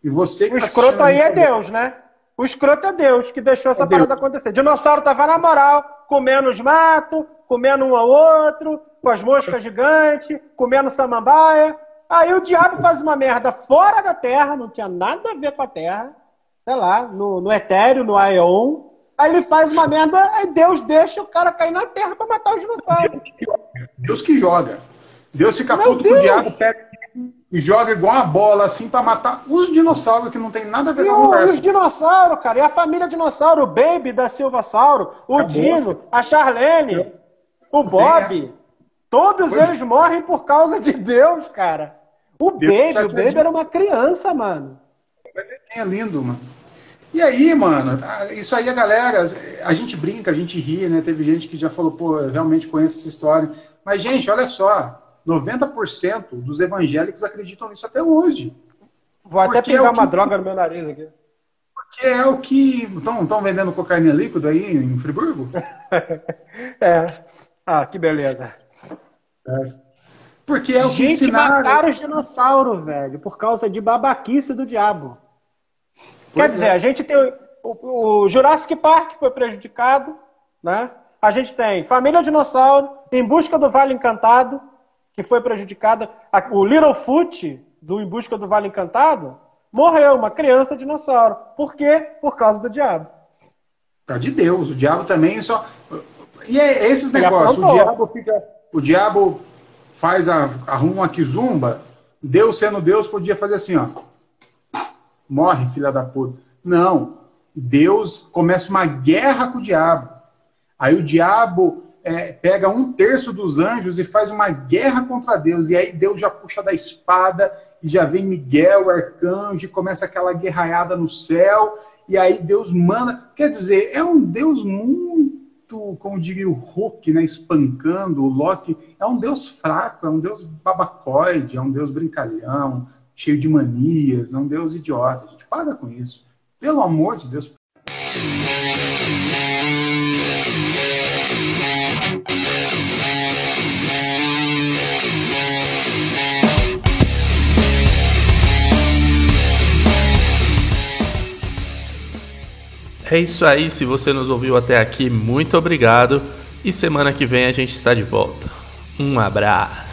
e você O tá escroto aí é Deus, né? O escroto é Deus que deixou essa é parada acontecer. Dinossauro tava na moral, comendo os matos, comendo um ao outro, com as moscas gigantes, comendo samambaia. Aí o diabo faz uma merda fora da Terra, não tinha nada a ver com a Terra, sei lá, no, no Etéreo, no Aeon. Aí ele faz uma merda, aí Deus deixa o cara cair na Terra para matar os dinossauros. Deus que joga. Deus fica Meu puto Deus. com o diabo, pega e joga igual uma bola assim para matar os dinossauros que não tem nada a ver e com a conversa. Os dinossauros, cara, e a família dinossauro, o Baby da Silvassauro, o Acabou. Dino, a Charlene, o Bob. Todos eles morrem por causa de Deus, cara. O Baby, o Baby era uma criança, mano. É lindo, mano. E aí, mano, isso aí a galera, a gente brinca, a gente ri, né? Teve gente que já falou, pô, eu realmente conheço essa história. Mas, gente, olha só, 90% dos evangélicos acreditam nisso até hoje. Vou até Porque pegar é uma que... droga no meu nariz aqui. Porque é o que. Estão vendendo cocaína líquido aí em Friburgo? [laughs] é. Ah, que beleza. É. Porque é o que Gente, mataram os dinossauros, velho, por causa de babaquice do diabo. Pois Quer dizer, é. a gente tem o, o, Jurassic Park foi prejudicado, né? A gente tem Família Dinossauro, Em Busca do Vale Encantado, que foi prejudicada. O Littlefoot, do Em Busca do Vale Encantado, morreu, uma criança dinossauro. Por quê? Por causa do diabo. Por de Deus. O diabo também só. E é esses negócios. O diabo fica. O diabo faz a, arruma uma quizumba. Deus sendo Deus podia fazer assim, ó. Morre, filha da puta. Não. Deus começa uma guerra com o diabo. Aí o diabo é, pega um terço dos anjos e faz uma guerra contra Deus. E aí Deus já puxa da espada e já vem Miguel, arcanjo, e começa aquela guerraiada no céu. E aí Deus manda. Quer dizer, é um Deus muito, como diria o Hulk, né, espancando o Loki. É um Deus fraco, é um Deus babacoide, é um Deus brincalhão, cheio de manias, é um Deus idiota. A gente paga com isso. Pelo amor de Deus. É isso aí, se você nos ouviu até aqui, muito obrigado e semana que vem a gente está de volta. Um abraço.